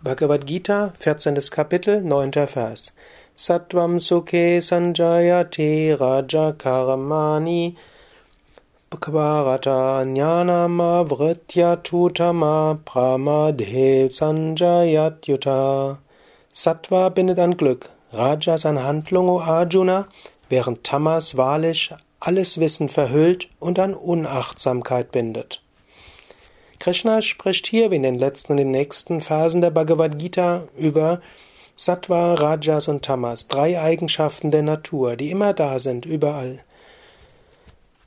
Bhagavad Gita, 14. Kapitel, 9. Vers. Sattvam sukhe sanjayati raja karamani kvarata jnanama vritya tutama pramadhe sanjayat yuta. Sattva bindet an Glück, Rajas an Handlung, o Arjuna, während Tamas wahrlich alles Wissen verhüllt und an Unachtsamkeit bindet. Krishna spricht hier wie in den letzten und den nächsten Phasen der Bhagavad Gita über Sattva, Rajas und Tamas, drei Eigenschaften der Natur, die immer da sind, überall.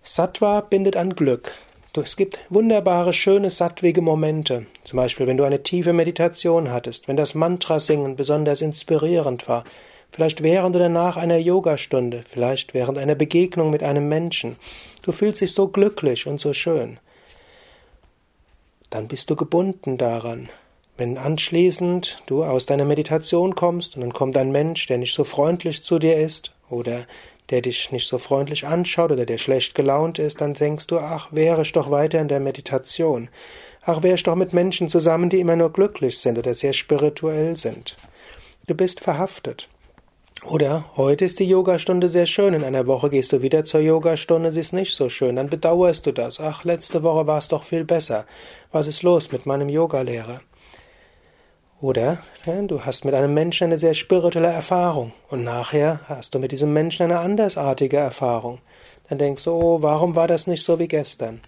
Sattva bindet an Glück. Es gibt wunderbare, schöne, sattwige Momente. Zum Beispiel, wenn du eine tiefe Meditation hattest, wenn das Mantra-Singen besonders inspirierend war, vielleicht während oder nach einer Yogastunde, vielleicht während einer Begegnung mit einem Menschen. Du fühlst dich so glücklich und so schön dann bist du gebunden daran. Wenn anschließend du aus deiner Meditation kommst und dann kommt ein Mensch, der nicht so freundlich zu dir ist oder der dich nicht so freundlich anschaut oder der schlecht gelaunt ist, dann denkst du, ach, wäre ich doch weiter in der Meditation. Ach, wäre ich doch mit Menschen zusammen, die immer nur glücklich sind oder sehr spirituell sind. Du bist verhaftet. Oder heute ist die Yogastunde sehr schön, in einer Woche gehst du wieder zur Yogastunde, sie ist nicht so schön, dann bedauerst du das. Ach, letzte Woche war es doch viel besser. Was ist los mit meinem Yogalehrer? Oder du hast mit einem Menschen eine sehr spirituelle Erfahrung und nachher hast du mit diesem Menschen eine andersartige Erfahrung. Dann denkst du, oh, warum war das nicht so wie gestern?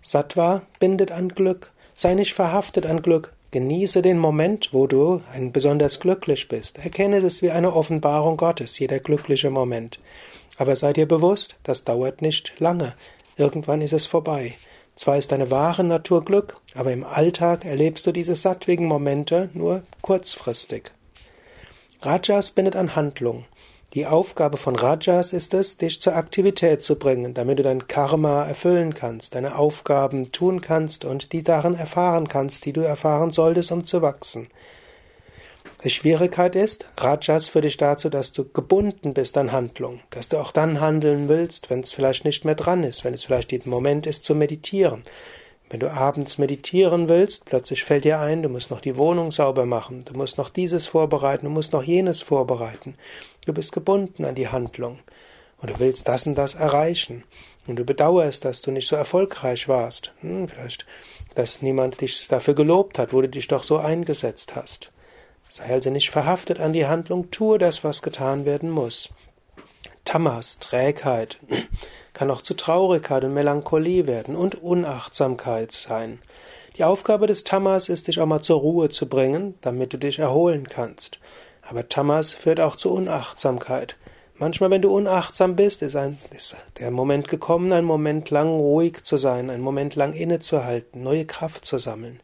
Sattva bindet an Glück. Sei nicht verhaftet an Glück. Genieße den Moment, wo du ein besonders glücklich bist. Erkenne es wie eine Offenbarung Gottes, jeder glückliche Moment. Aber sei dir bewusst, das dauert nicht lange. Irgendwann ist es vorbei. Zwar ist deine wahre Natur Glück, aber im Alltag erlebst du diese sattwigen Momente nur kurzfristig. Rajas bindet an Handlung. Die Aufgabe von Rajas ist es, dich zur Aktivität zu bringen, damit du dein Karma erfüllen kannst, deine Aufgaben tun kannst und die darin erfahren kannst, die du erfahren solltest, um zu wachsen. Die Schwierigkeit ist, Rajas für dich dazu, dass du gebunden bist an Handlung, dass du auch dann handeln willst, wenn es vielleicht nicht mehr dran ist, wenn es vielleicht der Moment ist zu meditieren, wenn du abends meditieren willst, plötzlich fällt dir ein, du musst noch die Wohnung sauber machen, du musst noch dieses vorbereiten, du musst noch jenes vorbereiten. Du bist gebunden an die Handlung und du willst das und das erreichen. Und du bedauerst, dass du nicht so erfolgreich warst. Hm, vielleicht, dass niemand dich dafür gelobt hat, wo du dich doch so eingesetzt hast. Sei also nicht verhaftet an die Handlung, tue das, was getan werden muss. Tamas, Trägheit, kann auch zu Traurigkeit und Melancholie werden und Unachtsamkeit sein. Die Aufgabe des Tamas ist, dich auch mal zur Ruhe zu bringen, damit du dich erholen kannst. Aber Tamas führt auch zu Unachtsamkeit. Manchmal, wenn du unachtsam bist, ist, ein, ist der Moment gekommen, einen Moment lang ruhig zu sein, einen Moment lang innezuhalten, neue Kraft zu sammeln.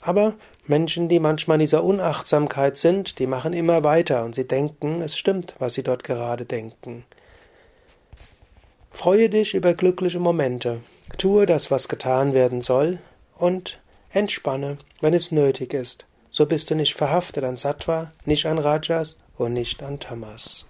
Aber Menschen, die manchmal in dieser Unachtsamkeit sind, die machen immer weiter und sie denken, es stimmt, was sie dort gerade denken. Freue dich über glückliche Momente, tue das, was getan werden soll, und entspanne, wenn es nötig ist. So bist du nicht verhaftet an Sattva, nicht an Rajas und nicht an Tamas.